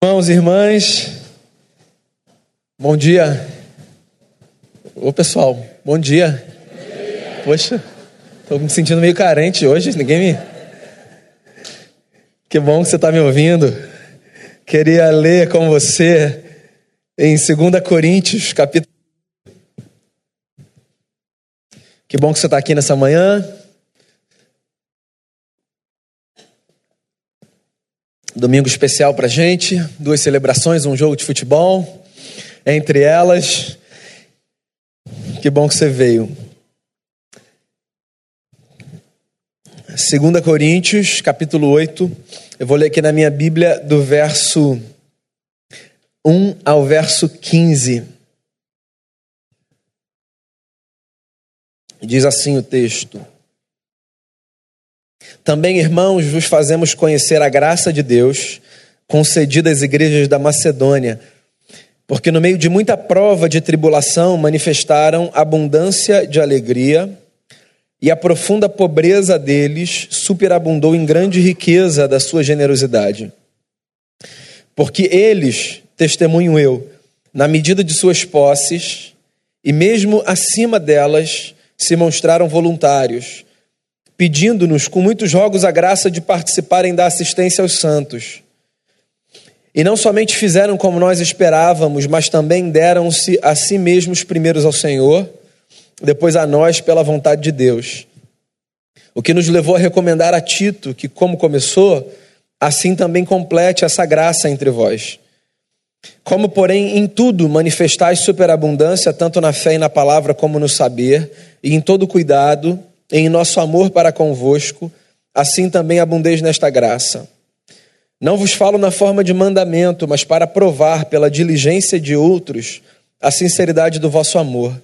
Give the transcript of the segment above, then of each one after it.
Irmãos e irmãs, bom dia. Ô pessoal, bom dia. Poxa, estou me sentindo meio carente hoje, ninguém me. Que bom que você está me ouvindo. Queria ler com você em 2 Coríntios, capítulo. Que bom que você está aqui nessa manhã. Domingo especial para gente, duas celebrações, um jogo de futebol. Entre elas, que bom que você veio. 2 Coríntios, capítulo 8. Eu vou ler aqui na minha Bíblia do verso 1 ao verso 15. Diz assim o texto. Também, irmãos, vos fazemos conhecer a graça de Deus concedida às igrejas da Macedônia, porque no meio de muita prova de tribulação manifestaram abundância de alegria, e a profunda pobreza deles superabundou em grande riqueza da sua generosidade. Porque eles, testemunho eu, na medida de suas posses, e mesmo acima delas, se mostraram voluntários pedindo-nos com muitos jogos a graça de participarem da assistência aos santos. E não somente fizeram como nós esperávamos, mas também deram-se a si mesmos primeiros ao Senhor, depois a nós pela vontade de Deus. O que nos levou a recomendar a Tito que, como começou, assim também complete essa graça entre vós. Como, porém, em tudo manifestais superabundância, tanto na fé e na palavra como no saber, e em todo cuidado, em nosso amor para convosco, assim também abundeis nesta graça. Não vos falo na forma de mandamento, mas para provar pela diligência de outros a sinceridade do vosso amor.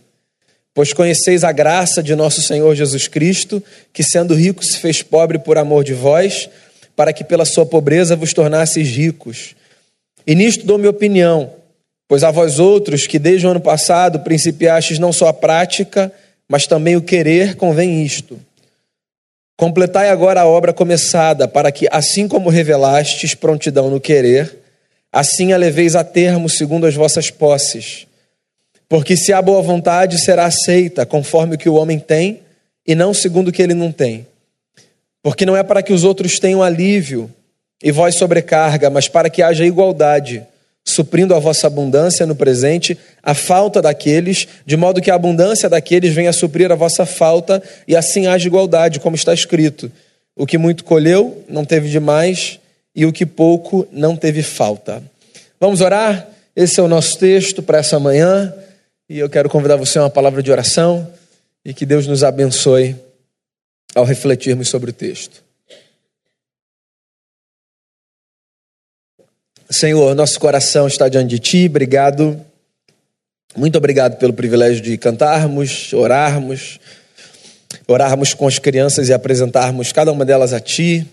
Pois conheceis a graça de nosso Senhor Jesus Cristo, que sendo rico se fez pobre por amor de vós, para que pela sua pobreza vos tornasseis ricos. E nisto dou minha opinião, pois a vós outros que desde o ano passado principiastes não só a prática, mas também o querer convém isto. Completai agora a obra começada, para que, assim como revelastes prontidão no querer, assim a leveis a termo segundo as vossas posses. Porque se há boa vontade, será aceita, conforme o que o homem tem, e não segundo o que ele não tem. Porque não é para que os outros tenham alívio e vós sobrecarga, mas para que haja igualdade suprindo a vossa abundância no presente, a falta daqueles, de modo que a abundância daqueles venha a suprir a vossa falta, e assim haja igualdade, como está escrito: o que muito colheu não teve demais, e o que pouco não teve falta. Vamos orar? Esse é o nosso texto para essa manhã, e eu quero convidar você a uma palavra de oração, e que Deus nos abençoe ao refletirmos sobre o texto. Senhor, nosso coração está diante de Ti, obrigado. Muito obrigado pelo privilégio de cantarmos, orarmos, orarmos com as crianças e apresentarmos cada uma delas a Ti.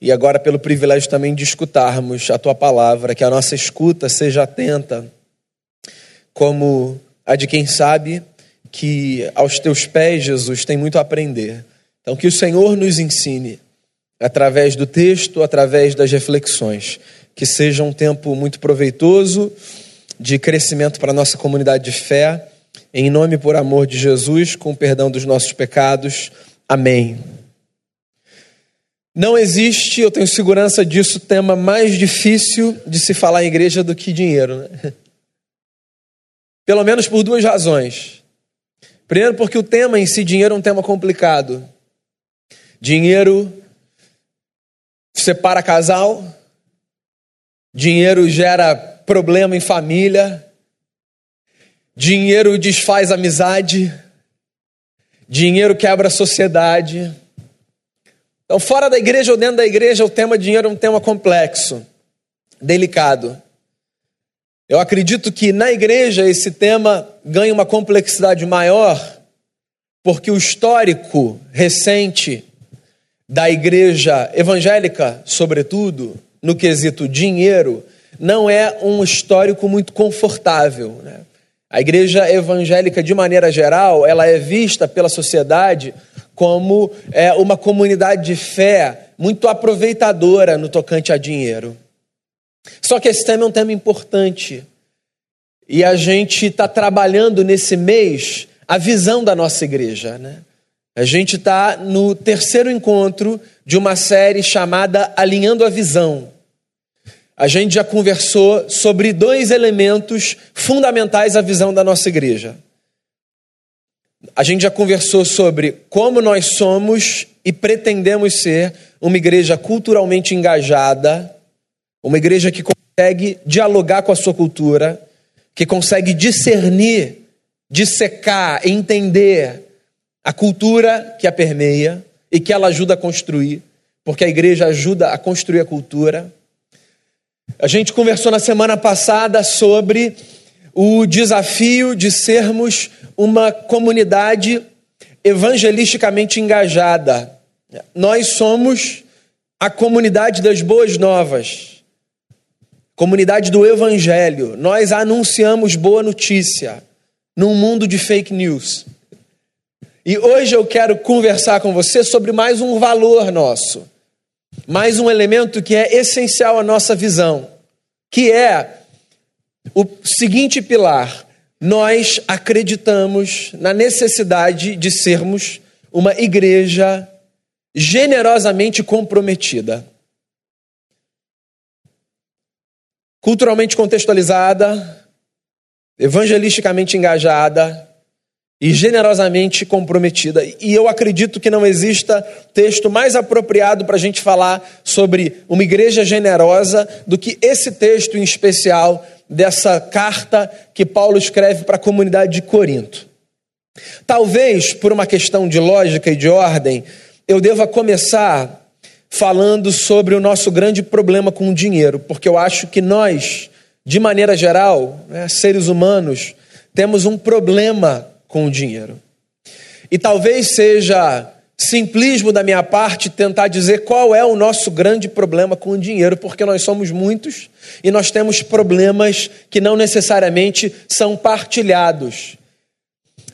E agora pelo privilégio também de escutarmos a Tua palavra, que a nossa escuta seja atenta, como a de quem sabe que aos Teus pés, Jesus, tem muito a aprender. Então, que o Senhor nos ensine através do texto, através das reflexões que seja um tempo muito proveitoso de crescimento para a nossa comunidade de fé. Em nome e por amor de Jesus, com o perdão dos nossos pecados. Amém. Não existe, eu tenho segurança disso, tema mais difícil de se falar em igreja do que dinheiro. Né? Pelo menos por duas razões. Primeiro, porque o tema em si, dinheiro, é um tema complicado. Dinheiro separa casal, Dinheiro gera problema em família. Dinheiro desfaz amizade. Dinheiro quebra a sociedade. Então, fora da igreja ou dentro da igreja, o tema dinheiro é um tema complexo, delicado. Eu acredito que na igreja esse tema ganha uma complexidade maior, porque o histórico recente da igreja evangélica, sobretudo, no quesito dinheiro, não é um histórico muito confortável. Né? A igreja evangélica, de maneira geral, ela é vista pela sociedade como é, uma comunidade de fé muito aproveitadora no tocante a dinheiro. Só que esse tema é um tema importante. E a gente está trabalhando nesse mês a visão da nossa igreja. Né? A gente está no terceiro encontro de uma série chamada Alinhando a Visão. A gente já conversou sobre dois elementos fundamentais à visão da nossa igreja. A gente já conversou sobre como nós somos e pretendemos ser uma igreja culturalmente engajada, uma igreja que consegue dialogar com a sua cultura, que consegue discernir, dissecar, entender a cultura que a permeia e que ela ajuda a construir, porque a igreja ajuda a construir a cultura. A gente conversou na semana passada sobre o desafio de sermos uma comunidade evangelisticamente engajada. Nós somos a comunidade das boas novas, comunidade do evangelho. Nós anunciamos boa notícia num mundo de fake news. E hoje eu quero conversar com você sobre mais um valor nosso, mais um elemento que é essencial à nossa visão, que é o seguinte pilar: nós acreditamos na necessidade de sermos uma igreja generosamente comprometida. Culturalmente contextualizada, evangelisticamente engajada e generosamente comprometida. E eu acredito que não exista texto mais apropriado para a gente falar sobre uma igreja generosa do que esse texto em especial dessa carta que Paulo escreve para a comunidade de Corinto. Talvez, por uma questão de lógica e de ordem, eu deva começar falando sobre o nosso grande problema com o dinheiro, porque eu acho que nós, de maneira geral, né, seres humanos, temos um problema com o dinheiro. E talvez seja simplismo da minha parte tentar dizer qual é o nosso grande problema com o dinheiro, porque nós somos muitos e nós temos problemas que não necessariamente são partilhados.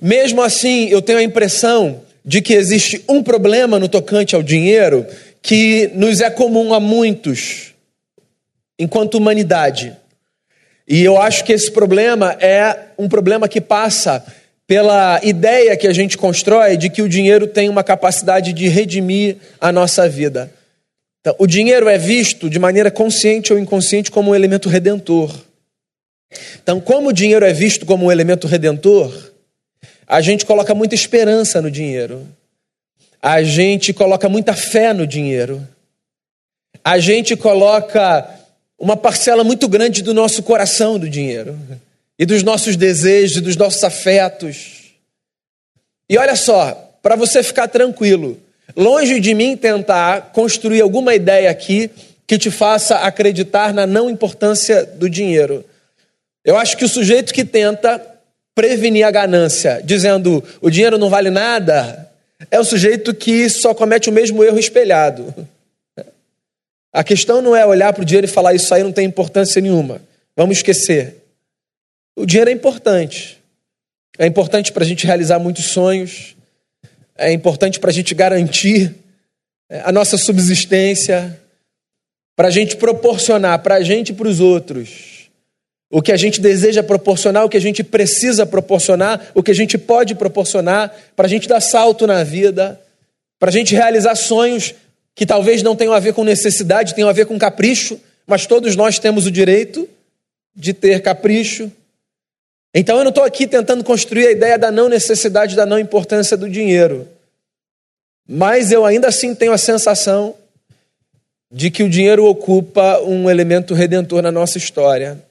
Mesmo assim, eu tenho a impressão de que existe um problema no tocante ao dinheiro que nos é comum a muitos, enquanto humanidade. E eu acho que esse problema é um problema que passa pela ideia que a gente constrói de que o dinheiro tem uma capacidade de redimir a nossa vida. Então, o dinheiro é visto de maneira consciente ou inconsciente como um elemento redentor. Então, como o dinheiro é visto como um elemento redentor, a gente coloca muita esperança no dinheiro. A gente coloca muita fé no dinheiro. A gente coloca uma parcela muito grande do nosso coração do dinheiro e dos nossos desejos dos nossos afetos. E olha só, para você ficar tranquilo, longe de mim tentar construir alguma ideia aqui que te faça acreditar na não importância do dinheiro. Eu acho que o sujeito que tenta prevenir a ganância, dizendo o dinheiro não vale nada, é o sujeito que só comete o mesmo erro espelhado. A questão não é olhar para o dinheiro e falar isso aí não tem importância nenhuma. Vamos esquecer. O dinheiro é importante. É importante para a gente realizar muitos sonhos. É importante para a gente garantir é, a nossa subsistência. Para a gente proporcionar para a gente e para os outros o que a gente deseja proporcionar, o que a gente precisa proporcionar, o que a gente pode proporcionar, para a gente dar salto na vida, para a gente realizar sonhos que talvez não tenham a ver com necessidade, tenham a ver com capricho, mas todos nós temos o direito de ter capricho, então eu não estou aqui tentando construir a ideia da não necessidade, da não importância do dinheiro. Mas eu ainda assim tenho a sensação de que o dinheiro ocupa um elemento redentor na nossa história.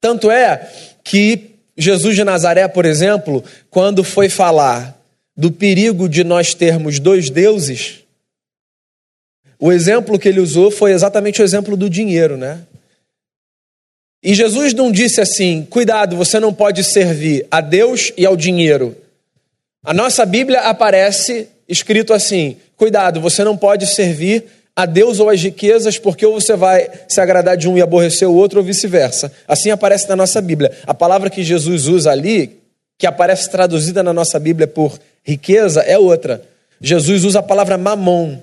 Tanto é que Jesus de Nazaré, por exemplo, quando foi falar do perigo de nós termos dois deuses, o exemplo que ele usou foi exatamente o exemplo do dinheiro, né? E Jesus não disse assim: cuidado, você não pode servir a Deus e ao dinheiro. A nossa Bíblia aparece escrito assim: cuidado, você não pode servir a Deus ou às riquezas, porque ou você vai se agradar de um e aborrecer o outro, ou vice-versa. Assim aparece na nossa Bíblia. A palavra que Jesus usa ali, que aparece traduzida na nossa Bíblia por riqueza, é outra. Jesus usa a palavra mamon,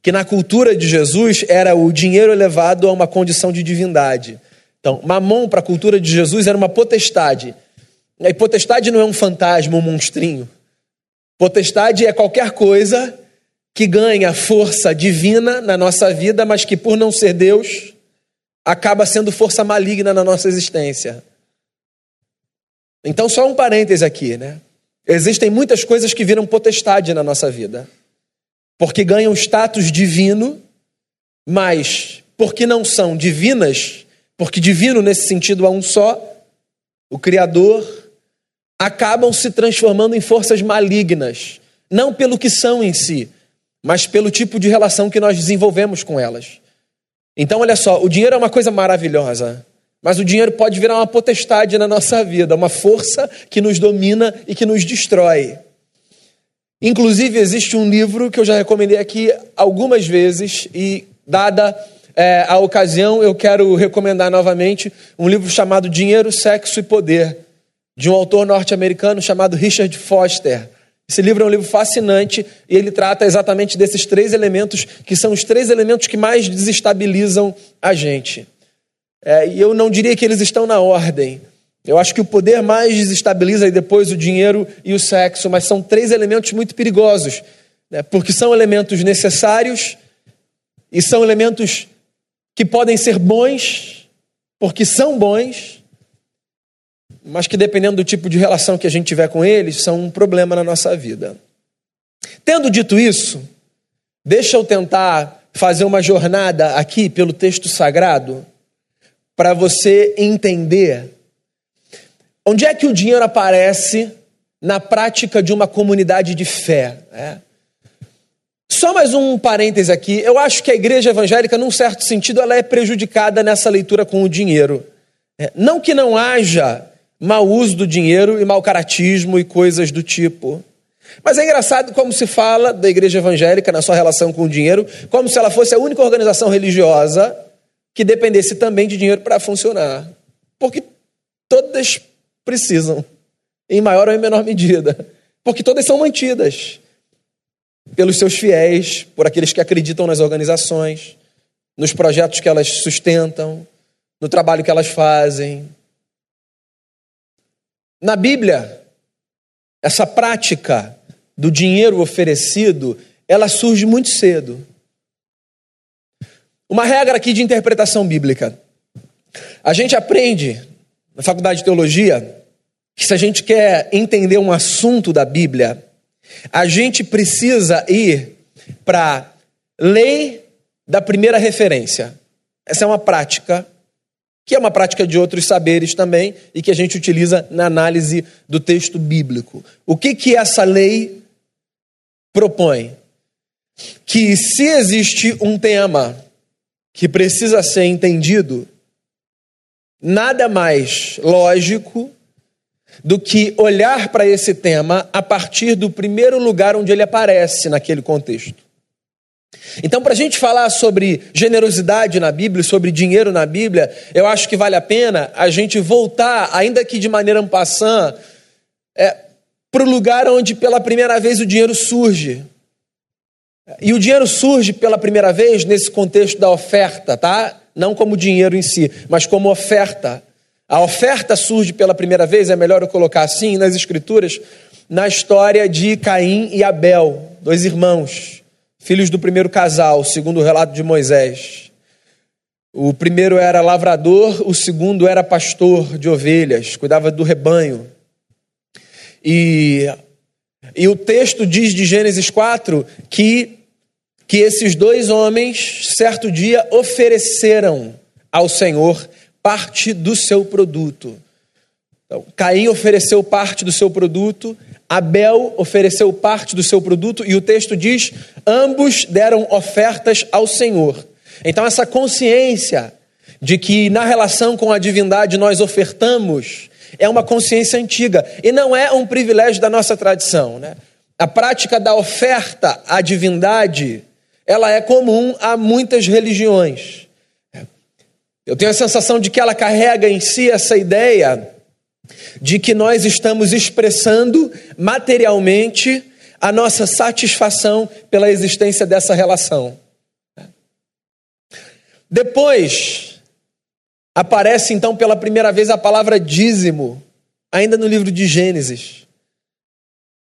que na cultura de Jesus era o dinheiro elevado a uma condição de divindade. Então, mamon para a cultura de Jesus era uma potestade. E potestade não é um fantasma, um monstrinho. Potestade é qualquer coisa que ganha força divina na nossa vida, mas que por não ser Deus, acaba sendo força maligna na nossa existência. Então, só um parêntese aqui, né? Existem muitas coisas que viram potestade na nossa vida porque ganham status divino, mas porque não são divinas, porque divino nesse sentido é um só, o Criador, acabam se transformando em forças malignas, não pelo que são em si, mas pelo tipo de relação que nós desenvolvemos com elas. Então, olha só, o dinheiro é uma coisa maravilhosa, mas o dinheiro pode virar uma potestade na nossa vida, uma força que nos domina e que nos destrói. Inclusive, existe um livro que eu já recomendei aqui algumas vezes e, dada é, a ocasião, eu quero recomendar novamente um livro chamado Dinheiro, Sexo e Poder, de um autor norte-americano chamado Richard Foster. Esse livro é um livro fascinante e ele trata exatamente desses três elementos, que são os três elementos que mais desestabilizam a gente. É, e eu não diria que eles estão na ordem, eu acho que o poder mais desestabiliza depois o dinheiro e o sexo, mas são três elementos muito perigosos, né? porque são elementos necessários e são elementos que podem ser bons, porque são bons, mas que dependendo do tipo de relação que a gente tiver com eles, são um problema na nossa vida. Tendo dito isso, deixa eu tentar fazer uma jornada aqui pelo texto sagrado para você entender Onde é que o dinheiro aparece na prática de uma comunidade de fé? É. Só mais um parêntese aqui. Eu acho que a igreja evangélica, num certo sentido, ela é prejudicada nessa leitura com o dinheiro. É. Não que não haja mau uso do dinheiro e mau caratismo e coisas do tipo. Mas é engraçado como se fala da igreja evangélica na sua relação com o dinheiro, como se ela fosse a única organização religiosa que dependesse também de dinheiro para funcionar. Porque todas precisam, em maior ou em menor medida, porque todas são mantidas pelos seus fiéis, por aqueles que acreditam nas organizações, nos projetos que elas sustentam, no trabalho que elas fazem. Na Bíblia, essa prática do dinheiro oferecido, ela surge muito cedo. Uma regra aqui de interpretação bíblica. A gente aprende na faculdade de teologia que se a gente quer entender um assunto da Bíblia, a gente precisa ir para lei da primeira referência. Essa é uma prática que é uma prática de outros saberes também e que a gente utiliza na análise do texto bíblico. O que que essa lei propõe? Que se existe um tema que precisa ser entendido, nada mais lógico do que olhar para esse tema a partir do primeiro lugar onde ele aparece naquele contexto. Então, para a gente falar sobre generosidade na Bíblia, sobre dinheiro na Bíblia, eu acho que vale a pena a gente voltar, ainda que de maneira ampassã, é, para o lugar onde pela primeira vez o dinheiro surge. E o dinheiro surge pela primeira vez nesse contexto da oferta, tá? não como dinheiro em si, mas como oferta. A oferta surge pela primeira vez, é melhor eu colocar assim, nas Escrituras, na história de Caim e Abel, dois irmãos, filhos do primeiro casal, segundo o relato de Moisés. O primeiro era lavrador, o segundo era pastor de ovelhas, cuidava do rebanho. E, e o texto diz de Gênesis 4 que que esses dois homens, certo dia, ofereceram ao Senhor parte do seu produto. Então, Caim ofereceu parte do seu produto, Abel ofereceu parte do seu produto, e o texto diz: ambos deram ofertas ao Senhor. Então, essa consciência de que na relação com a divindade nós ofertamos é uma consciência antiga e não é um privilégio da nossa tradição. Né? A prática da oferta à divindade ela é comum a muitas religiões. Eu tenho a sensação de que ela carrega em si essa ideia de que nós estamos expressando materialmente a nossa satisfação pela existência dessa relação. Depois, aparece então pela primeira vez a palavra dízimo, ainda no livro de Gênesis,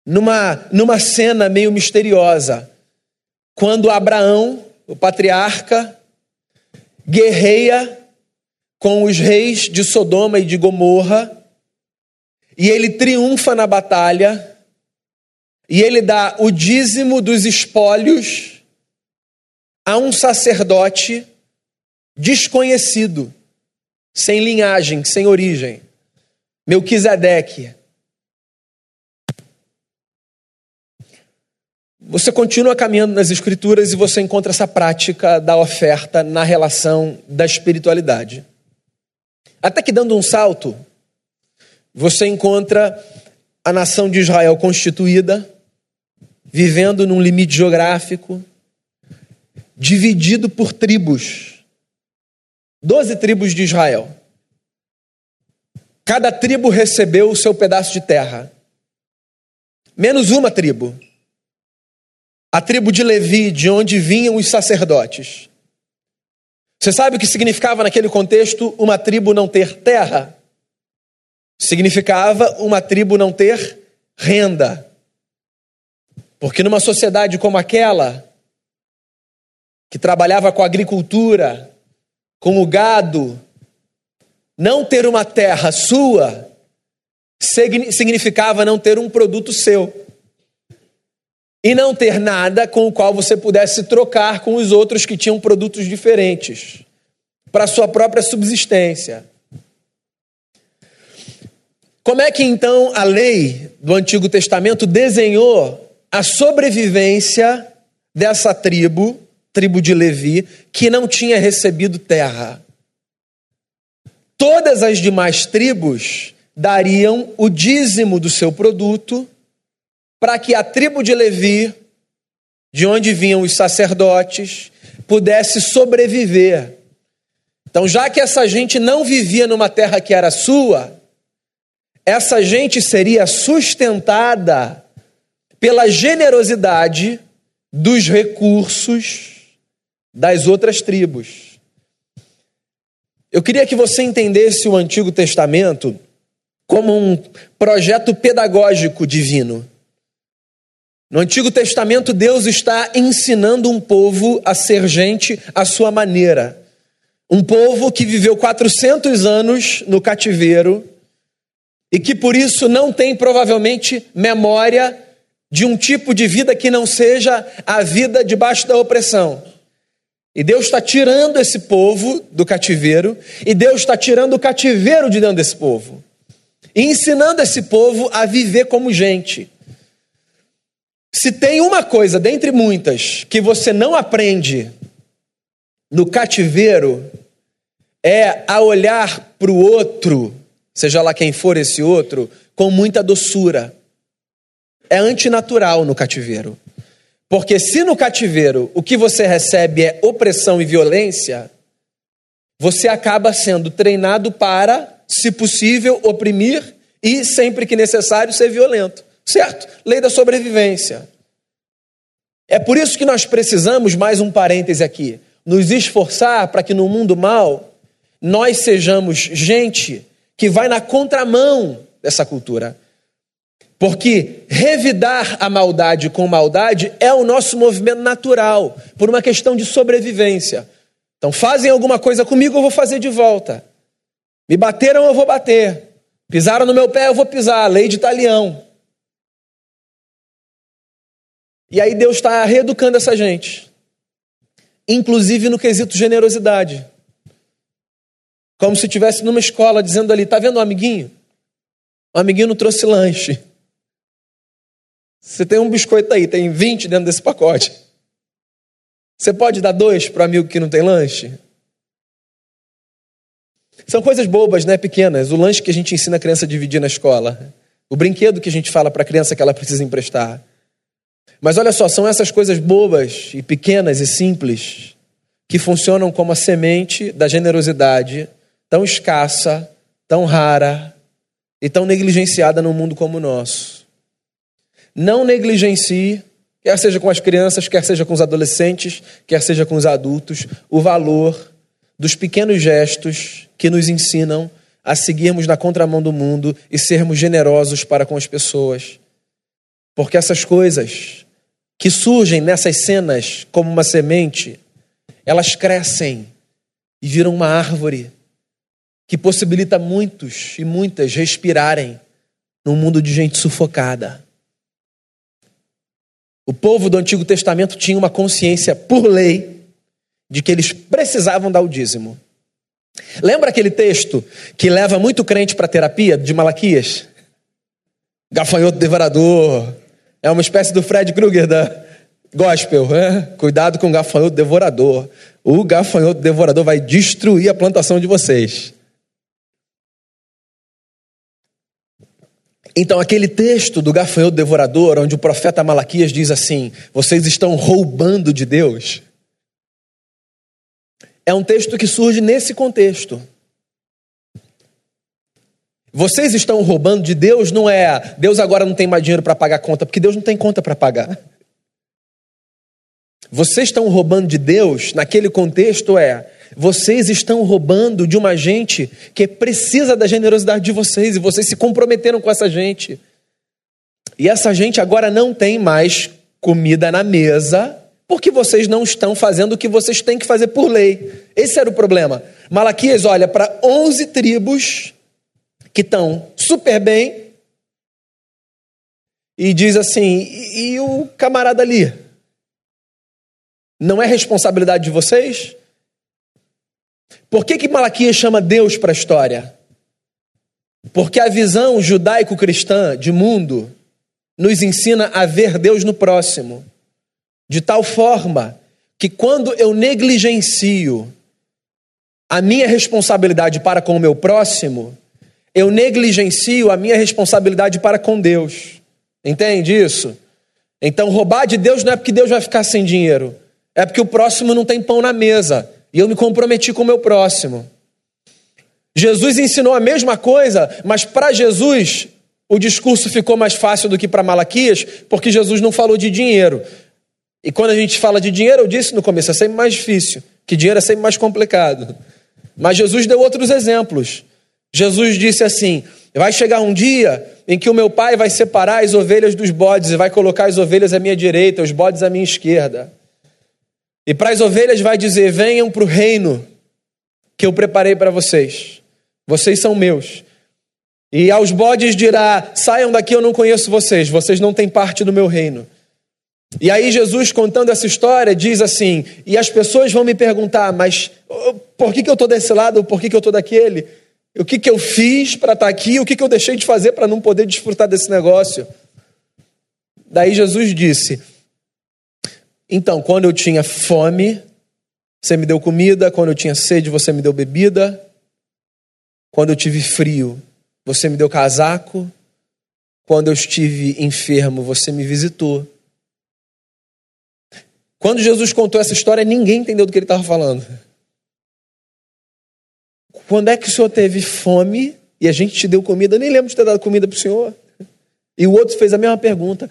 numa, numa cena meio misteriosa, quando Abraão, o patriarca, guerreia com os reis de Sodoma e de Gomorra, e ele triunfa na batalha, e ele dá o dízimo dos espólios a um sacerdote desconhecido, sem linhagem, sem origem, Melquisedeque. Você continua caminhando nas Escrituras e você encontra essa prática da oferta na relação da espiritualidade. Até que dando um salto, você encontra a nação de Israel constituída, vivendo num limite geográfico, dividido por tribos. Doze tribos de Israel. Cada tribo recebeu o seu pedaço de terra. Menos uma tribo. A tribo de Levi, de onde vinham os sacerdotes. Você sabe o que significava naquele contexto uma tribo não ter terra? Significava uma tribo não ter renda. Porque numa sociedade como aquela, que trabalhava com agricultura, com o gado, não ter uma terra sua significava não ter um produto seu. E não ter nada com o qual você pudesse trocar com os outros que tinham produtos diferentes para sua própria subsistência. Como é que então a lei do Antigo Testamento desenhou a sobrevivência dessa tribo, tribo de Levi, que não tinha recebido terra? Todas as demais tribos dariam o dízimo do seu produto para que a tribo de Levi, de onde vinham os sacerdotes, pudesse sobreviver. Então, já que essa gente não vivia numa terra que era sua, essa gente seria sustentada pela generosidade dos recursos das outras tribos. Eu queria que você entendesse o Antigo Testamento como um projeto pedagógico divino. No Antigo Testamento, Deus está ensinando um povo a ser gente à sua maneira. Um povo que viveu 400 anos no cativeiro e que por isso não tem provavelmente memória de um tipo de vida que não seja a vida debaixo da opressão. E Deus está tirando esse povo do cativeiro, e Deus está tirando o cativeiro de dentro desse povo, e ensinando esse povo a viver como gente. Se tem uma coisa, dentre muitas, que você não aprende no cativeiro, é a olhar para o outro seja lá quem for esse outro, com muita doçura. É antinatural no cativeiro. Porque se no cativeiro o que você recebe é opressão e violência, você acaba sendo treinado para, se possível, oprimir e, sempre que necessário, ser violento. Certo? Lei da sobrevivência. É por isso que nós precisamos, mais um parêntese aqui, nos esforçar para que no mundo mal nós sejamos gente que vai na contramão dessa cultura. Porque revidar a maldade com maldade é o nosso movimento natural, por uma questão de sobrevivência. Então, fazem alguma coisa comigo, eu vou fazer de volta. Me bateram, eu vou bater. Pisaram no meu pé, eu vou pisar. Lei de talião. E aí Deus está reeducando essa gente, inclusive no quesito generosidade. Como se estivesse numa escola dizendo ali: tá vendo o amiguinho? O amiguinho não trouxe lanche. Você tem um biscoito aí, tem 20 dentro desse pacote. Você pode dar dois para o amigo que não tem lanche? São coisas bobas, né? Pequenas. O lanche que a gente ensina a criança a dividir na escola. O brinquedo que a gente fala para a criança que ela precisa emprestar. Mas olha só, são essas coisas bobas e pequenas e simples que funcionam como a semente da generosidade tão escassa, tão rara e tão negligenciada num mundo como o nosso. Não negligencie, quer seja com as crianças, quer seja com os adolescentes, quer seja com os adultos, o valor dos pequenos gestos que nos ensinam a seguirmos na contramão do mundo e sermos generosos para com as pessoas. Porque essas coisas que surgem nessas cenas como uma semente, elas crescem e viram uma árvore que possibilita muitos e muitas respirarem num mundo de gente sufocada. O povo do Antigo Testamento tinha uma consciência por lei de que eles precisavam dar o dízimo. Lembra aquele texto que leva muito crente para terapia de Malaquias? Gafanhoto devorador. É uma espécie do Fred Krueger da gospel. Né? Cuidado com o gafanhoto devorador. O gafanhoto devorador vai destruir a plantação de vocês. Então, aquele texto do gafanhoto devorador, onde o profeta Malaquias diz assim: Vocês estão roubando de Deus é um texto que surge nesse contexto. Vocês estão roubando de Deus, não é Deus agora não tem mais dinheiro para pagar conta, porque Deus não tem conta para pagar. Vocês estão roubando de Deus, naquele contexto é, vocês estão roubando de uma gente que precisa da generosidade de vocês e vocês se comprometeram com essa gente. E essa gente agora não tem mais comida na mesa porque vocês não estão fazendo o que vocês têm que fazer por lei. Esse era o problema. Malaquias olha para 11 tribos que estão super bem e diz assim: e, e o camarada ali? Não é responsabilidade de vocês? Por que, que Malaquias chama Deus para a história? Porque a visão judaico-cristã de mundo nos ensina a ver Deus no próximo de tal forma que quando eu negligencio a minha responsabilidade para com o meu próximo, eu negligencio a minha responsabilidade para com Deus. Entende isso? Então, roubar de Deus não é porque Deus vai ficar sem dinheiro, é porque o próximo não tem pão na mesa e eu me comprometi com o meu próximo. Jesus ensinou a mesma coisa, mas para Jesus o discurso ficou mais fácil do que para Malaquias, porque Jesus não falou de dinheiro. E quando a gente fala de dinheiro, eu disse no começo, é sempre mais difícil, que dinheiro é sempre mais complicado. Mas Jesus deu outros exemplos. Jesus disse assim: vai chegar um dia em que o meu pai vai separar as ovelhas dos bodes e vai colocar as ovelhas à minha direita, os bodes à minha esquerda. E para as ovelhas vai dizer: venham para o reino que eu preparei para vocês. Vocês são meus. E aos bodes dirá: saiam daqui, eu não conheço vocês, vocês não têm parte do meu reino. E aí, Jesus, contando essa história, diz assim: e as pessoas vão me perguntar, mas por que, que eu estou desse lado, por que, que eu estou daquele? O que, que eu fiz para estar tá aqui? O que, que eu deixei de fazer para não poder desfrutar desse negócio? Daí Jesus disse: Então, quando eu tinha fome, você me deu comida, quando eu tinha sede, você me deu bebida, quando eu tive frio, você me deu casaco, quando eu estive enfermo, você me visitou. Quando Jesus contou essa história, ninguém entendeu do que ele estava falando. Quando é que o senhor teve fome e a gente te deu comida? Eu nem lembro de ter dado comida para o senhor. E o outro fez a mesma pergunta.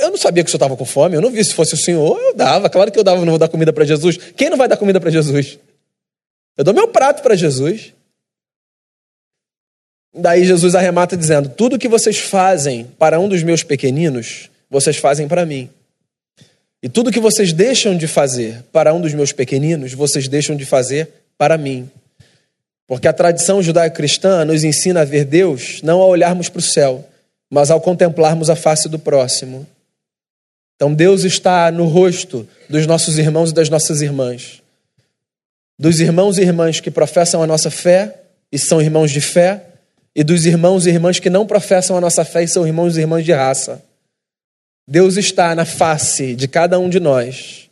Eu não sabia que o senhor estava com fome, eu não vi se fosse o senhor, eu dava. Claro que eu dava, não vou dar comida para Jesus. Quem não vai dar comida para Jesus? Eu dou meu prato para Jesus. Daí Jesus arremata dizendo: Tudo que vocês fazem para um dos meus pequeninos, vocês fazem para mim. E tudo que vocês deixam de fazer para um dos meus pequeninos, vocês deixam de fazer para mim. Porque a tradição judaico-cristã nos ensina a ver Deus não ao olharmos para o céu, mas ao contemplarmos a face do próximo. Então Deus está no rosto dos nossos irmãos e das nossas irmãs. Dos irmãos e irmãs que professam a nossa fé e são irmãos de fé, e dos irmãos e irmãs que não professam a nossa fé e são irmãos e irmãs de raça. Deus está na face de cada um de nós,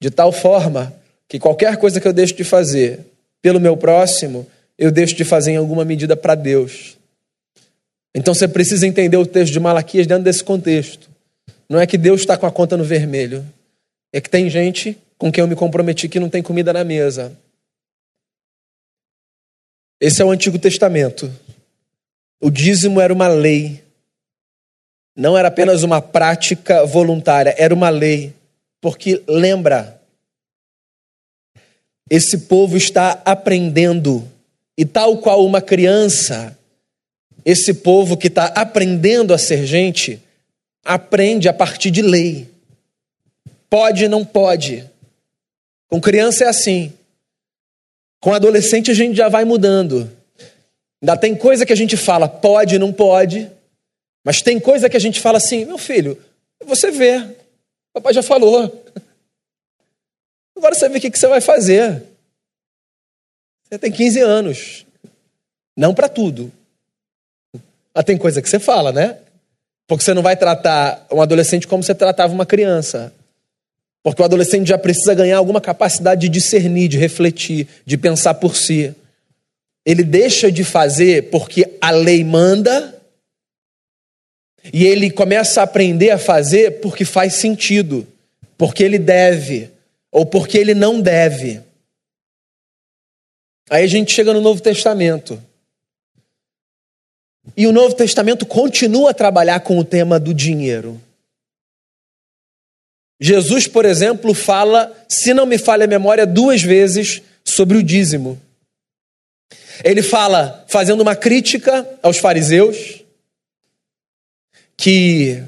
de tal forma que qualquer coisa que eu deixo de fazer pelo meu próximo, eu deixo de fazer em alguma medida para Deus. Então você precisa entender o texto de Malaquias dentro desse contexto. Não é que Deus está com a conta no vermelho, é que tem gente com quem eu me comprometi que não tem comida na mesa. Esse é o Antigo Testamento. O dízimo era uma lei não era apenas uma prática voluntária, era uma lei. Porque lembra, esse povo está aprendendo. E tal qual uma criança, esse povo que está aprendendo a ser gente, aprende a partir de lei. Pode, não pode. Com criança é assim. Com adolescente a gente já vai mudando. Ainda tem coisa que a gente fala pode, não pode. Mas tem coisa que a gente fala assim, meu filho, você vê. Papai já falou. Agora você vê o que você vai fazer. Você tem 15 anos. Não para tudo. Mas tem coisa que você fala, né? Porque você não vai tratar um adolescente como você tratava uma criança. Porque o adolescente já precisa ganhar alguma capacidade de discernir, de refletir, de pensar por si. Ele deixa de fazer porque a lei manda e ele começa a aprender a fazer porque faz sentido, porque ele deve ou porque ele não deve. Aí a gente chega no Novo Testamento. E o Novo Testamento continua a trabalhar com o tema do dinheiro. Jesus, por exemplo, fala, se não me falha a memória, duas vezes sobre o dízimo. Ele fala fazendo uma crítica aos fariseus, que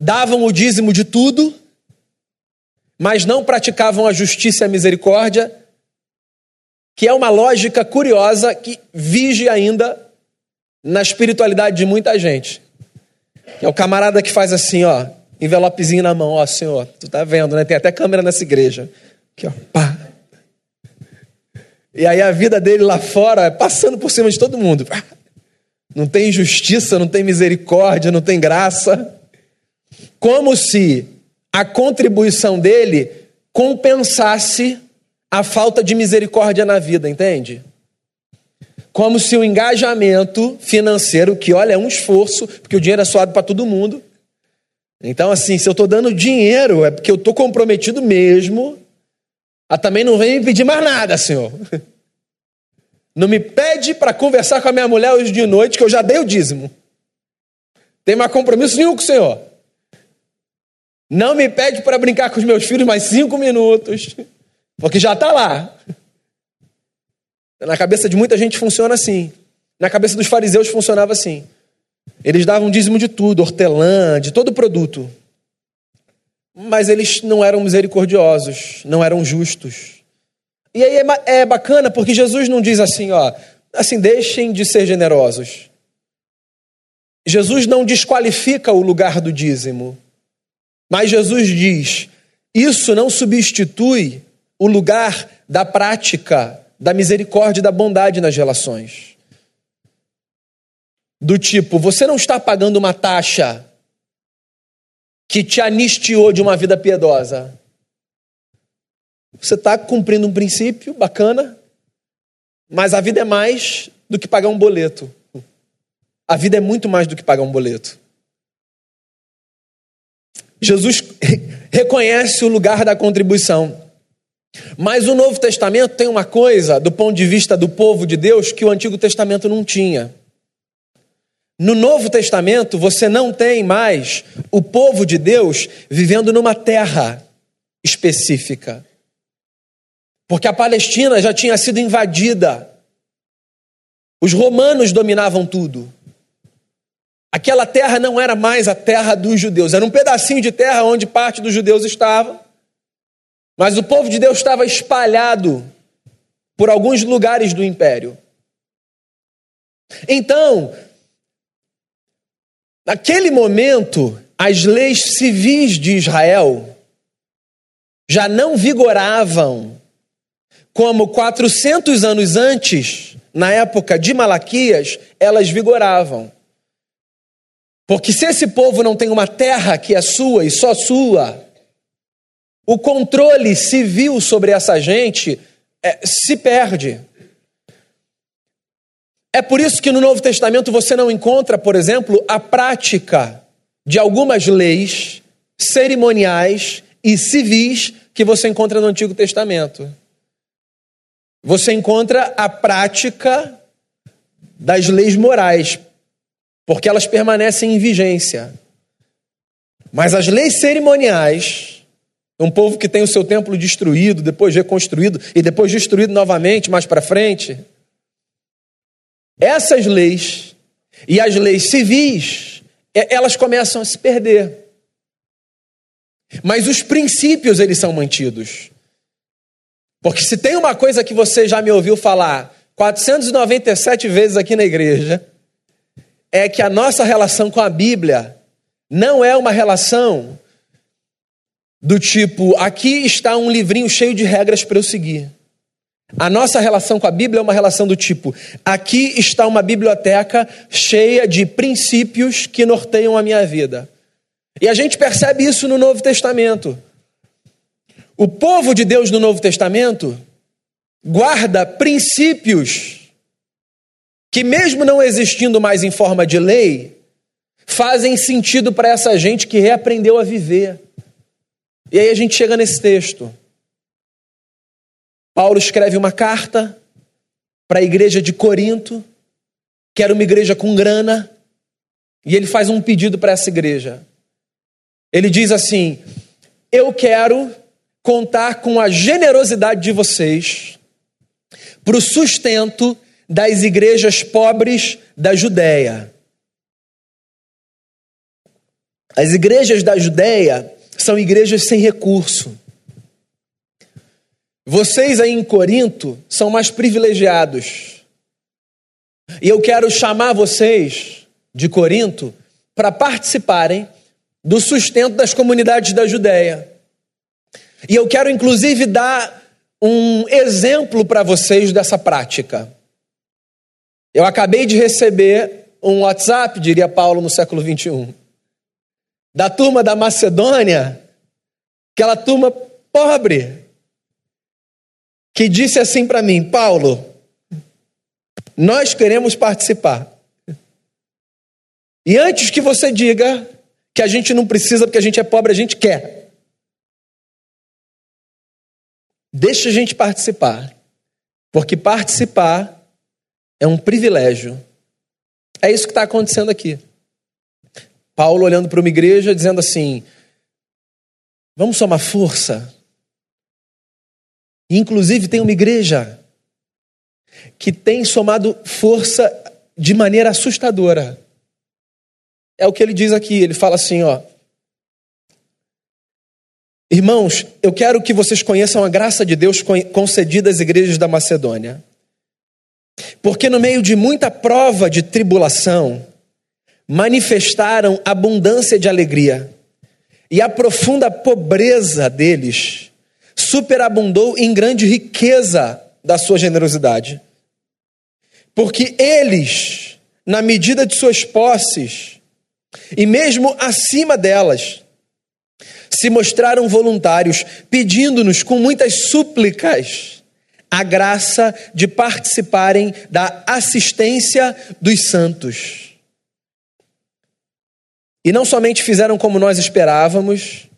davam o dízimo de tudo, mas não praticavam a justiça e a misericórdia, que é uma lógica curiosa que vige ainda na espiritualidade de muita gente. É o camarada que faz assim, ó, envelopezinho na mão, ó, senhor, tu tá vendo, né? Tem até câmera nessa igreja. Aqui, ó, pá. E aí a vida dele lá fora é passando por cima de todo mundo. Não tem justiça, não tem misericórdia, não tem graça. Como se a contribuição dele compensasse a falta de misericórdia na vida, entende? Como se o engajamento financeiro, que olha, é um esforço, porque o dinheiro é suado para todo mundo. Então, assim, se eu estou dando dinheiro, é porque eu estou comprometido mesmo. A também não vem me pedir mais nada, Senhor. Não me pede para conversar com a minha mulher hoje de noite, que eu já dei o dízimo. Tem mais compromisso nenhum com o Senhor. Não me pede para brincar com os meus filhos mais cinco minutos. Porque já está lá. Na cabeça de muita gente funciona assim. Na cabeça dos fariseus funcionava assim. Eles davam dízimo de tudo, hortelã, de todo produto. Mas eles não eram misericordiosos, não eram justos. E aí é, é bacana porque Jesus não diz assim, ó, assim, deixem de ser generosos. Jesus não desqualifica o lugar do dízimo. Mas Jesus diz: isso não substitui o lugar da prática da misericórdia e da bondade nas relações. Do tipo, você não está pagando uma taxa que te anistiou de uma vida piedosa. Você está cumprindo um princípio bacana, mas a vida é mais do que pagar um boleto. A vida é muito mais do que pagar um boleto. Jesus reconhece o lugar da contribuição. Mas o Novo Testamento tem uma coisa, do ponto de vista do povo de Deus, que o Antigo Testamento não tinha. No Novo Testamento, você não tem mais o povo de Deus vivendo numa terra específica. Porque a Palestina já tinha sido invadida. Os romanos dominavam tudo. Aquela terra não era mais a terra dos judeus, era um pedacinho de terra onde parte dos judeus estava. Mas o povo de Deus estava espalhado por alguns lugares do império. Então, naquele momento, as leis civis de Israel já não vigoravam como 400 anos antes, na época de Malaquias, elas vigoravam. Porque se esse povo não tem uma terra que é sua e só sua, o controle civil sobre essa gente é, se perde. É por isso que no Novo Testamento você não encontra, por exemplo, a prática de algumas leis cerimoniais e civis que você encontra no Antigo Testamento. Você encontra a prática das leis morais, porque elas permanecem em vigência. Mas as leis cerimoniais Um povo que tem o seu templo destruído, depois reconstruído e depois destruído novamente mais para frente. Essas leis e as leis civis, elas começam a se perder. Mas os princípios eles são mantidos. Porque se tem uma coisa que você já me ouviu falar 497 vezes aqui na igreja, é que a nossa relação com a Bíblia não é uma relação do tipo, aqui está um livrinho cheio de regras para eu seguir. A nossa relação com a Bíblia é uma relação do tipo: aqui está uma biblioteca cheia de princípios que norteiam a minha vida. E a gente percebe isso no Novo Testamento. O povo de Deus no Novo Testamento guarda princípios que, mesmo não existindo mais em forma de lei, fazem sentido para essa gente que reaprendeu a viver. E aí a gente chega nesse texto. Paulo escreve uma carta para a igreja de Corinto, que era uma igreja com grana, e ele faz um pedido para essa igreja. Ele diz assim: Eu quero contar com a generosidade de vocês para o sustento das igrejas pobres da Judéia. As igrejas da Judéia são igrejas sem recurso. Vocês aí em Corinto são mais privilegiados. E eu quero chamar vocês de Corinto para participarem do sustento das comunidades da Judéia. E eu quero inclusive dar um exemplo para vocês dessa prática. Eu acabei de receber um WhatsApp, diria Paulo no século 21, da turma da Macedônia, aquela turma pobre, que disse assim para mim: Paulo, nós queremos participar. E antes que você diga que a gente não precisa porque a gente é pobre, a gente quer. Deixa a gente participar, porque participar é um privilégio. É isso que está acontecendo aqui. Paulo olhando para uma igreja dizendo assim: vamos somar força. Inclusive, tem uma igreja que tem somado força de maneira assustadora. É o que ele diz aqui. Ele fala assim: ó. Irmãos, eu quero que vocês conheçam a graça de Deus concedida às igrejas da Macedônia. Porque no meio de muita prova de tribulação, manifestaram abundância de alegria, e a profunda pobreza deles superabundou em grande riqueza da sua generosidade. Porque eles, na medida de suas posses, e mesmo acima delas, se mostraram voluntários, pedindo-nos com muitas súplicas a graça de participarem da assistência dos santos. E não somente fizeram como nós esperávamos,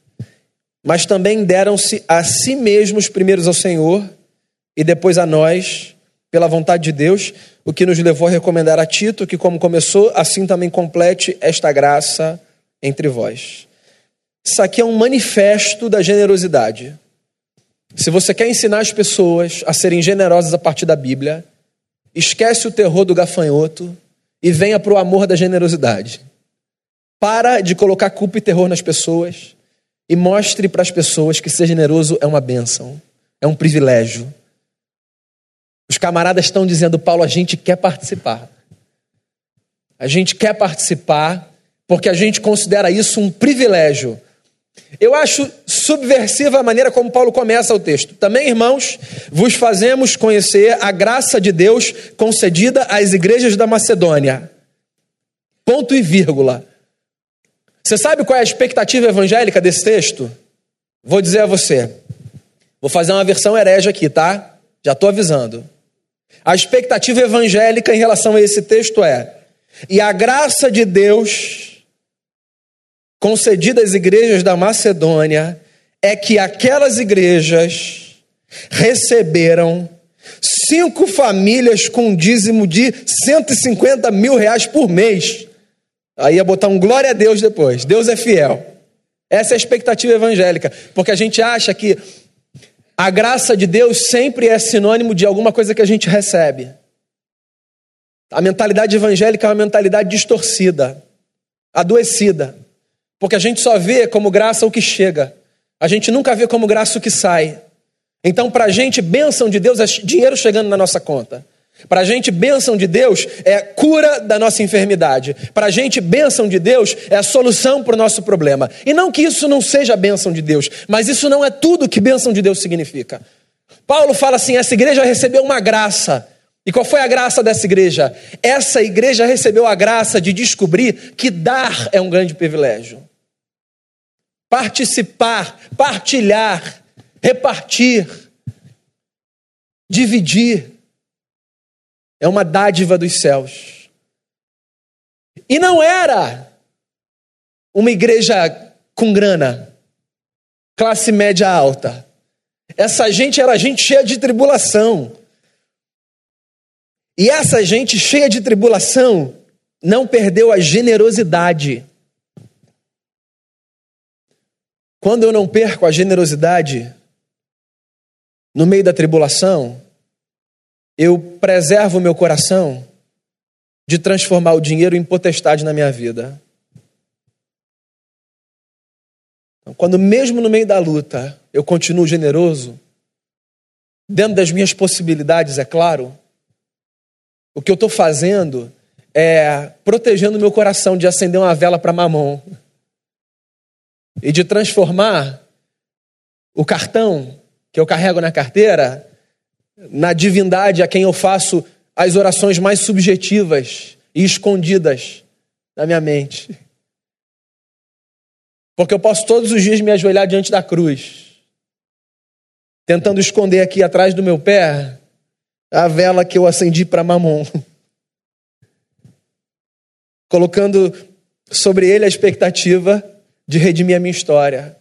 mas também deram-se a si mesmos primeiros ao Senhor e depois a nós, pela vontade de Deus, o que nos levou a recomendar a Tito que, como começou, assim também complete esta graça entre vós. Isso aqui é um manifesto da generosidade. Se você quer ensinar as pessoas a serem generosas a partir da Bíblia, esquece o terror do gafanhoto e venha para o amor da generosidade. Para de colocar culpa e terror nas pessoas e mostre para as pessoas que ser generoso é uma bênção, é um privilégio. Os camaradas estão dizendo, Paulo, a gente quer participar. A gente quer participar porque a gente considera isso um privilégio. Eu acho subversiva a maneira como Paulo começa o texto. Também, irmãos, vos fazemos conhecer a graça de Deus concedida às igrejas da Macedônia. Ponto e vírgula. Você sabe qual é a expectativa evangélica desse texto? Vou dizer a você. Vou fazer uma versão herege aqui, tá? Já estou avisando. A expectativa evangélica em relação a esse texto é: e a graça de Deus concedida às igrejas da Macedônia é que aquelas igrejas receberam cinco famílias com um dízimo de 150 mil reais por mês. Aí ia botar um glória a Deus depois. Deus é fiel. Essa é a expectativa evangélica, porque a gente acha que a graça de Deus sempre é sinônimo de alguma coisa que a gente recebe. A mentalidade evangélica é uma mentalidade distorcida, adoecida, porque a gente só vê como graça o que chega, a gente nunca vê como graça o que sai. Então, para a gente, bênção de Deus é dinheiro chegando na nossa conta. Para a gente, bênção de Deus é cura da nossa enfermidade. Para a gente, bênção de Deus é a solução para o nosso problema. E não que isso não seja bênção de Deus, mas isso não é tudo que bênção de Deus significa. Paulo fala assim: essa igreja recebeu uma graça. E qual foi a graça dessa igreja? Essa igreja recebeu a graça de descobrir que dar é um grande privilégio. Participar, partilhar, repartir, dividir é uma dádiva dos céus. E não era uma igreja com grana, classe média alta. Essa gente era gente cheia de tribulação. E essa gente cheia de tribulação não perdeu a generosidade. Quando eu não perco a generosidade no meio da tribulação, eu preservo o meu coração de transformar o dinheiro em potestade na minha vida. Então, quando, mesmo no meio da luta, eu continuo generoso, dentro das minhas possibilidades, é claro, o que eu estou fazendo é protegendo o meu coração de acender uma vela para mamão e de transformar o cartão que eu carrego na carteira na divindade a quem eu faço as orações mais subjetivas e escondidas na minha mente. Porque eu posso todos os dias me ajoelhar diante da cruz, tentando esconder aqui atrás do meu pé a vela que eu acendi para Mamon, colocando sobre ele a expectativa de redimir a minha história.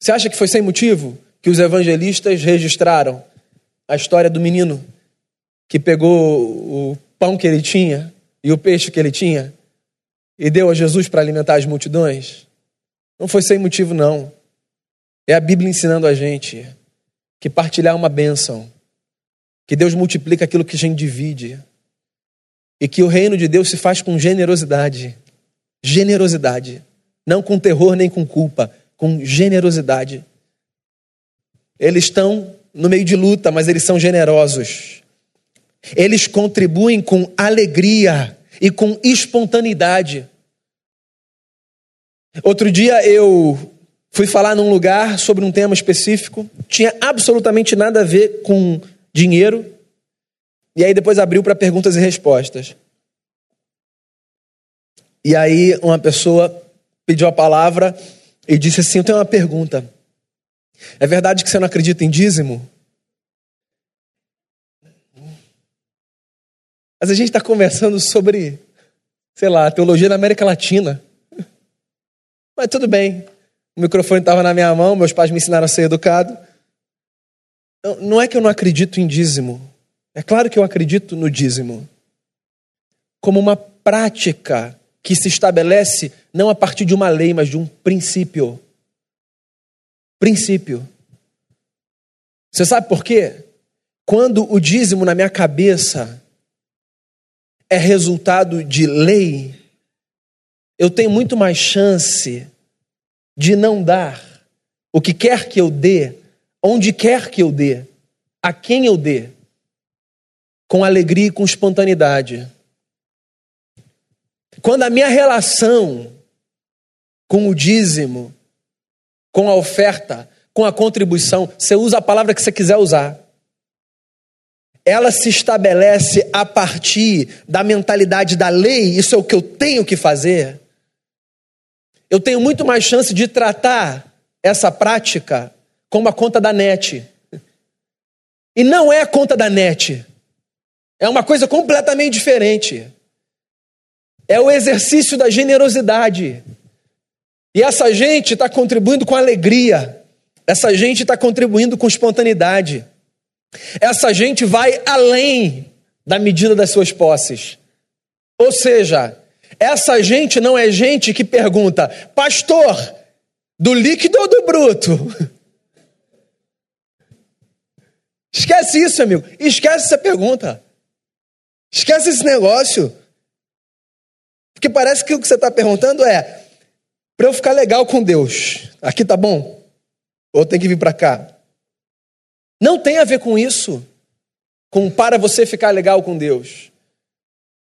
Você acha que foi sem motivo? Que os evangelistas registraram a história do menino que pegou o pão que ele tinha e o peixe que ele tinha e deu a Jesus para alimentar as multidões? Não foi sem motivo, não. É a Bíblia ensinando a gente que partilhar é uma bênção, que Deus multiplica aquilo que a gente divide e que o reino de Deus se faz com generosidade. Generosidade. Não com terror nem com culpa, com generosidade. Eles estão no meio de luta, mas eles são generosos. Eles contribuem com alegria e com espontaneidade. Outro dia eu fui falar num lugar sobre um tema específico, tinha absolutamente nada a ver com dinheiro, e aí depois abriu para perguntas e respostas. E aí uma pessoa pediu a palavra e disse assim: Eu tenho uma pergunta. É verdade que você não acredita em dízimo? Mas a gente está conversando sobre, sei lá, teologia na América Latina. Mas tudo bem. O microfone estava na minha mão, meus pais me ensinaram a ser educado. Não é que eu não acredito em dízimo. É claro que eu acredito no dízimo. Como uma prática que se estabelece não a partir de uma lei, mas de um princípio princípio. Você sabe por quê? Quando o dízimo na minha cabeça é resultado de lei, eu tenho muito mais chance de não dar o que quer que eu dê, onde quer que eu dê, a quem eu dê, com alegria e com espontaneidade. Quando a minha relação com o dízimo com a oferta, com a contribuição, você usa a palavra que você quiser usar. Ela se estabelece a partir da mentalidade da lei, isso é o que eu tenho que fazer. Eu tenho muito mais chance de tratar essa prática como a conta da net. E não é a conta da net. É uma coisa completamente diferente. É o exercício da generosidade. E essa gente está contribuindo com alegria, essa gente está contribuindo com espontaneidade, essa gente vai além da medida das suas posses. Ou seja, Essa gente não é gente que pergunta, pastor, do líquido ou do bruto? Esquece isso, amigo. Esquece essa pergunta. Esquece esse negócio. Porque parece que o que você está perguntando é: para eu ficar legal com Deus, aqui tá bom? Ou tem que vir para cá? Não tem a ver com isso, com para você ficar legal com Deus.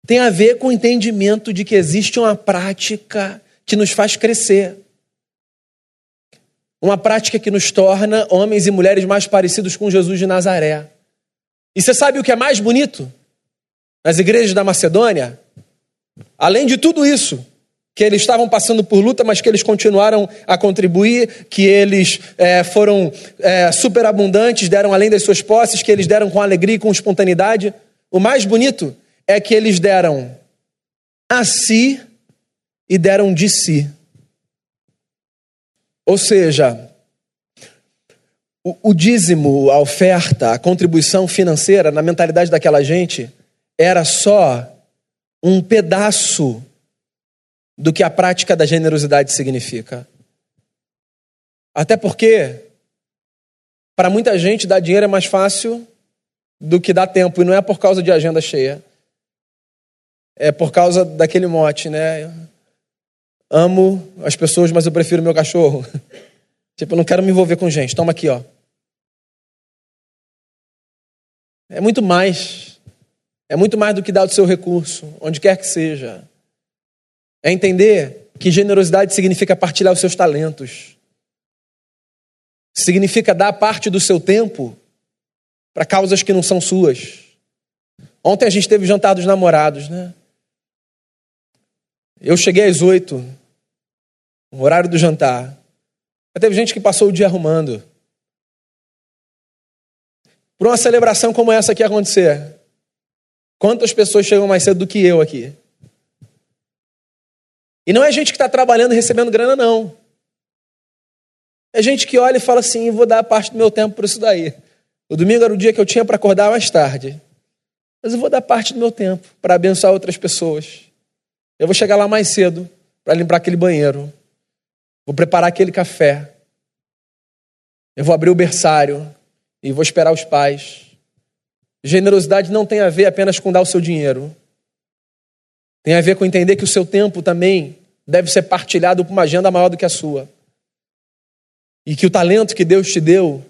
Tem a ver com o entendimento de que existe uma prática que nos faz crescer. Uma prática que nos torna homens e mulheres mais parecidos com Jesus de Nazaré. E você sabe o que é mais bonito? Nas igrejas da Macedônia, além de tudo isso, que eles estavam passando por luta, mas que eles continuaram a contribuir, que eles é, foram é, superabundantes, deram além das suas posses, que eles deram com alegria e com espontaneidade. O mais bonito é que eles deram a si e deram de si. Ou seja, o, o dízimo, a oferta, a contribuição financeira, na mentalidade daquela gente, era só um pedaço do que a prática da generosidade significa. Até porque, para muita gente, dar dinheiro é mais fácil do que dar tempo, e não é por causa de agenda cheia. É por causa daquele mote, né? Amo as pessoas, mas eu prefiro meu cachorro. tipo, eu não quero me envolver com gente. Toma aqui, ó. É muito mais. É muito mais do que dar o seu recurso, onde quer que seja. É entender que generosidade significa partilhar os seus talentos. Significa dar parte do seu tempo para causas que não são suas. Ontem a gente teve jantar dos namorados, né? Eu cheguei às oito, no horário do jantar. Mas teve gente que passou o dia arrumando. Para uma celebração como essa aqui acontecer, quantas pessoas chegam mais cedo do que eu aqui? E não é gente que está trabalhando e recebendo grana, não. É gente que olha e fala assim: vou dar parte do meu tempo para isso daí. O domingo era o dia que eu tinha para acordar mais tarde. Mas eu vou dar parte do meu tempo para abençoar outras pessoas. Eu vou chegar lá mais cedo para limpar aquele banheiro. Vou preparar aquele café. Eu vou abrir o berçário e vou esperar os pais. Generosidade não tem a ver apenas com dar o seu dinheiro. Tem a ver com entender que o seu tempo também deve ser partilhado por uma agenda maior do que a sua. E que o talento que Deus te deu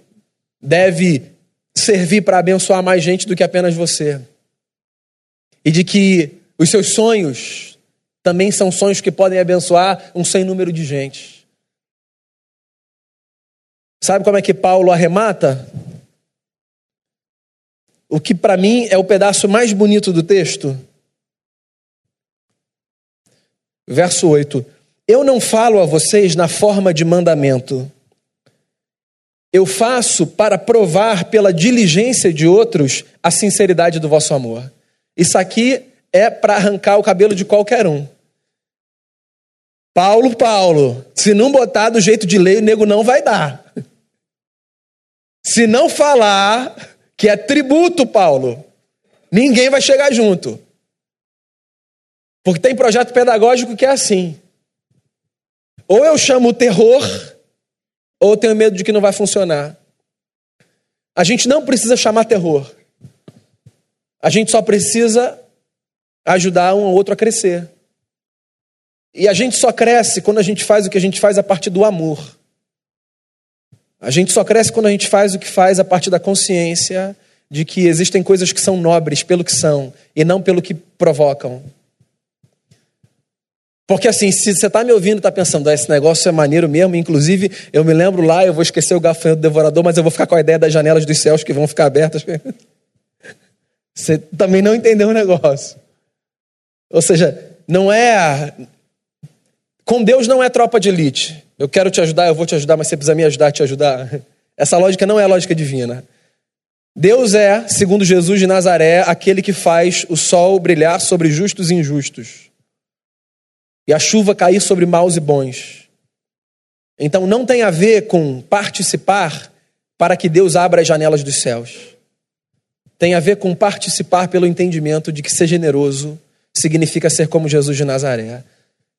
deve servir para abençoar mais gente do que apenas você. E de que os seus sonhos também são sonhos que podem abençoar um sem número de gente. Sabe como é que Paulo arremata? O que para mim é o pedaço mais bonito do texto. Verso 8: Eu não falo a vocês na forma de mandamento. Eu faço para provar pela diligência de outros a sinceridade do vosso amor. Isso aqui é para arrancar o cabelo de qualquer um. Paulo, Paulo, se não botar do jeito de lei, o nego não vai dar. Se não falar que é tributo, Paulo, ninguém vai chegar junto. Porque tem projeto pedagógico que é assim. Ou eu chamo o terror, ou eu tenho medo de que não vai funcionar. A gente não precisa chamar terror. A gente só precisa ajudar um ao outro a crescer. E a gente só cresce quando a gente faz o que a gente faz a partir do amor. A gente só cresce quando a gente faz o que faz a partir da consciência de que existem coisas que são nobres pelo que são e não pelo que provocam. Porque assim, se você está me ouvindo, está pensando, ah, esse negócio é maneiro mesmo, inclusive eu me lembro lá, eu vou esquecer o gafanhoto devorador, mas eu vou ficar com a ideia das janelas dos céus que vão ficar abertas. Você também não entendeu o negócio. Ou seja, não é com Deus não é tropa de elite. Eu quero te ajudar, eu vou te ajudar, mas você precisa me ajudar te ajudar. Essa lógica não é lógica divina. Deus é, segundo Jesus de Nazaré, aquele que faz o sol brilhar sobre justos e injustos e a chuva cair sobre maus e bons. Então não tem a ver com participar para que Deus abra as janelas dos céus. Tem a ver com participar pelo entendimento de que ser generoso significa ser como Jesus de Nazaré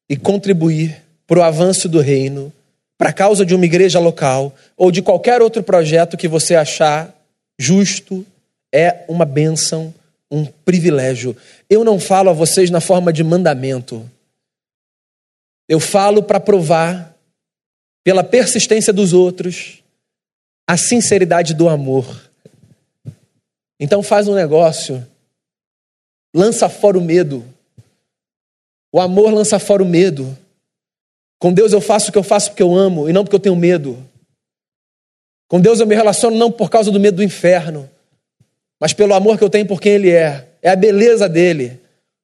e contribuir para o avanço do reino, para a causa de uma igreja local ou de qualquer outro projeto que você achar justo, é uma bênção, um privilégio. Eu não falo a vocês na forma de mandamento. Eu falo para provar, pela persistência dos outros, a sinceridade do amor. Então faz um negócio, lança fora o medo. O amor lança fora o medo. Com Deus eu faço o que eu faço porque eu amo e não porque eu tenho medo. Com Deus eu me relaciono não por causa do medo do inferno, mas pelo amor que eu tenho por quem Ele é. É a beleza dele,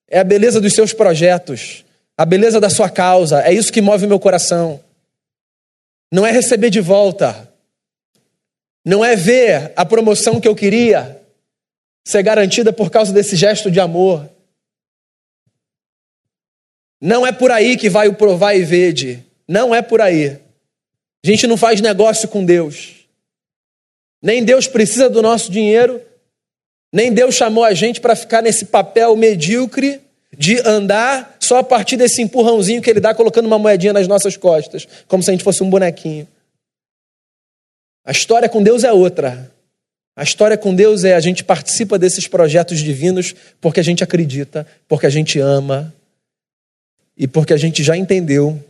é a beleza dos seus projetos, a beleza da sua causa. É isso que move o meu coração. Não é receber de volta, não é ver a promoção que eu queria ser garantida por causa desse gesto de amor. Não é por aí que vai o provar e vede. Não é por aí. A gente não faz negócio com Deus. Nem Deus precisa do nosso dinheiro, nem Deus chamou a gente para ficar nesse papel medíocre de andar só a partir desse empurrãozinho que ele dá colocando uma moedinha nas nossas costas, como se a gente fosse um bonequinho. A história com Deus é outra. A história com Deus é a gente participa desses projetos divinos porque a gente acredita, porque a gente ama e porque a gente já entendeu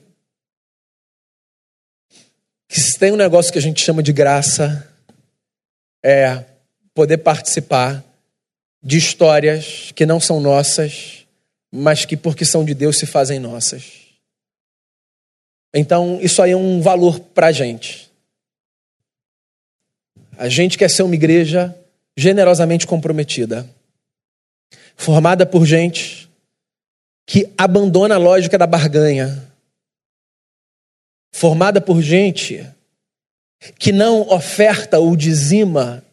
que se tem um negócio que a gente chama de graça é poder participar de histórias que não são nossas, mas que porque são de Deus se fazem nossas. Então, isso aí é um valor para a gente. A gente quer ser uma igreja generosamente comprometida, formada por gente que abandona a lógica da barganha, formada por gente que não oferta ou dizima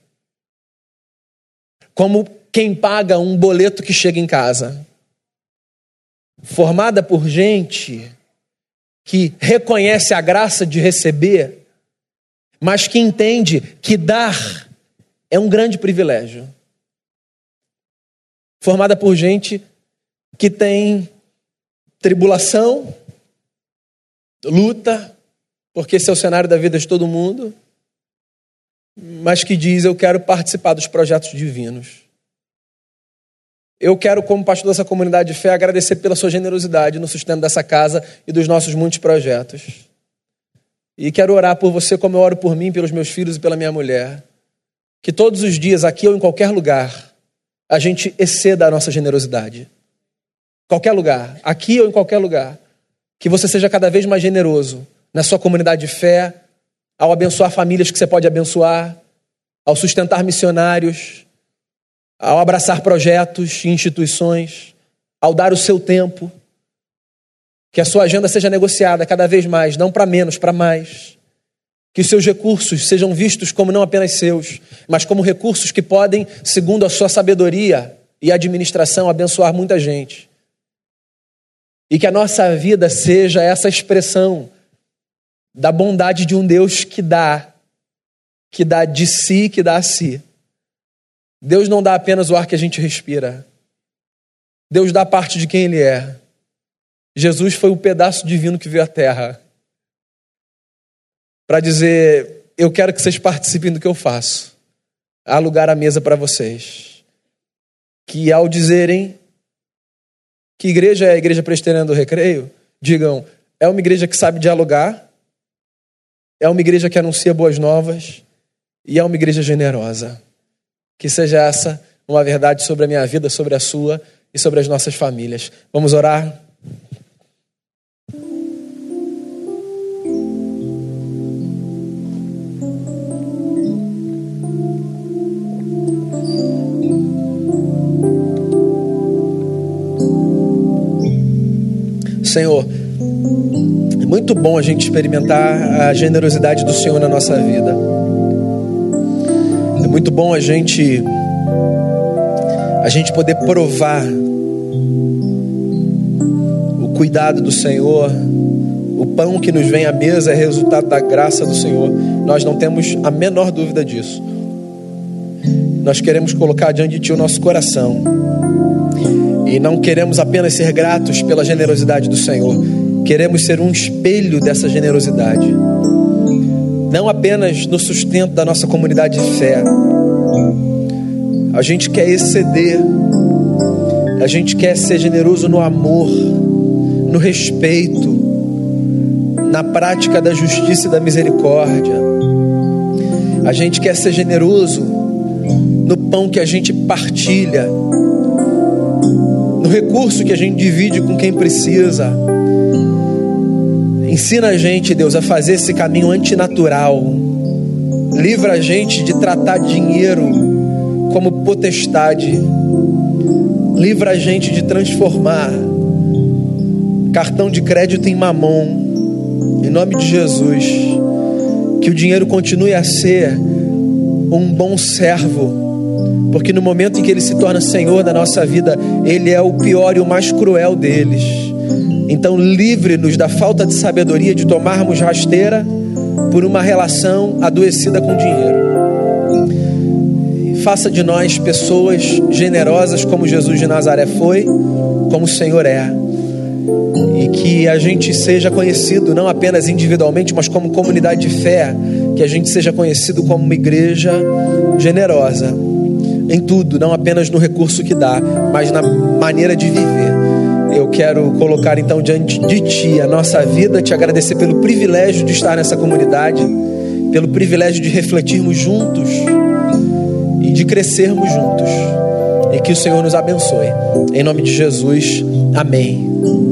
como quem paga um boleto que chega em casa, formada por gente que reconhece a graça de receber mas que entende que dar é um grande privilégio. Formada por gente que tem tribulação, luta, porque esse é o cenário da vida de todo mundo, mas que diz: Eu quero participar dos projetos divinos. Eu quero, como pastor dessa comunidade de fé, agradecer pela sua generosidade no sustento dessa casa e dos nossos muitos projetos. E quero orar por você como eu oro por mim, pelos meus filhos e pela minha mulher. Que todos os dias, aqui ou em qualquer lugar, a gente exceda a nossa generosidade. Qualquer lugar, aqui ou em qualquer lugar. Que você seja cada vez mais generoso na sua comunidade de fé, ao abençoar famílias que você pode abençoar, ao sustentar missionários, ao abraçar projetos e instituições, ao dar o seu tempo. Que a sua agenda seja negociada cada vez mais, não para menos, para mais. Que os seus recursos sejam vistos como não apenas seus, mas como recursos que podem, segundo a sua sabedoria e administração, abençoar muita gente. E que a nossa vida seja essa expressão da bondade de um Deus que dá, que dá de si, que dá a si. Deus não dá apenas o ar que a gente respira. Deus dá parte de quem Ele é. Jesus foi o pedaço divino que veio à terra para dizer: Eu quero que vocês participem do que eu faço. Há lugar à mesa para vocês. Que ao dizerem que igreja é a igreja presbiteriana do recreio, digam: é uma igreja que sabe dialogar, é uma igreja que anuncia boas novas e é uma igreja generosa. Que seja essa uma verdade sobre a minha vida, sobre a sua e sobre as nossas famílias. Vamos orar? Senhor, é muito bom a gente experimentar a generosidade do Senhor na nossa vida. Muito bom a gente a gente poder provar o cuidado do Senhor. O pão que nos vem à mesa é resultado da graça do Senhor. Nós não temos a menor dúvida disso. Nós queremos colocar diante de Ti o nosso coração E não queremos apenas ser gratos pela generosidade do Senhor, queremos ser um espelho dessa generosidade. Não apenas no sustento da nossa comunidade de fé. A gente quer exceder, a gente quer ser generoso no amor, no respeito, na prática da justiça e da misericórdia. A gente quer ser generoso no pão que a gente partilha, no recurso que a gente divide com quem precisa. Ensina a gente, Deus, a fazer esse caminho antinatural. Livra a gente de tratar dinheiro como potestade. Livra a gente de transformar cartão de crédito em mamon. Em nome de Jesus, que o dinheiro continue a ser um bom servo, porque no momento em que ele se torna senhor da nossa vida, ele é o pior e o mais cruel deles. Então, livre-nos da falta de sabedoria de tomarmos rasteira por uma relação adoecida com dinheiro. Faça de nós pessoas generosas como Jesus de Nazaré foi, como o Senhor é e que a gente seja conhecido não apenas individualmente, mas como comunidade de fé, que a gente seja conhecido como uma igreja generosa em tudo, não apenas no recurso que dá, mas na maneira de viver. Quero colocar então diante de Ti a nossa vida, te agradecer pelo privilégio de estar nessa comunidade, pelo privilégio de refletirmos juntos e de crescermos juntos. E que o Senhor nos abençoe. Em nome de Jesus, amém.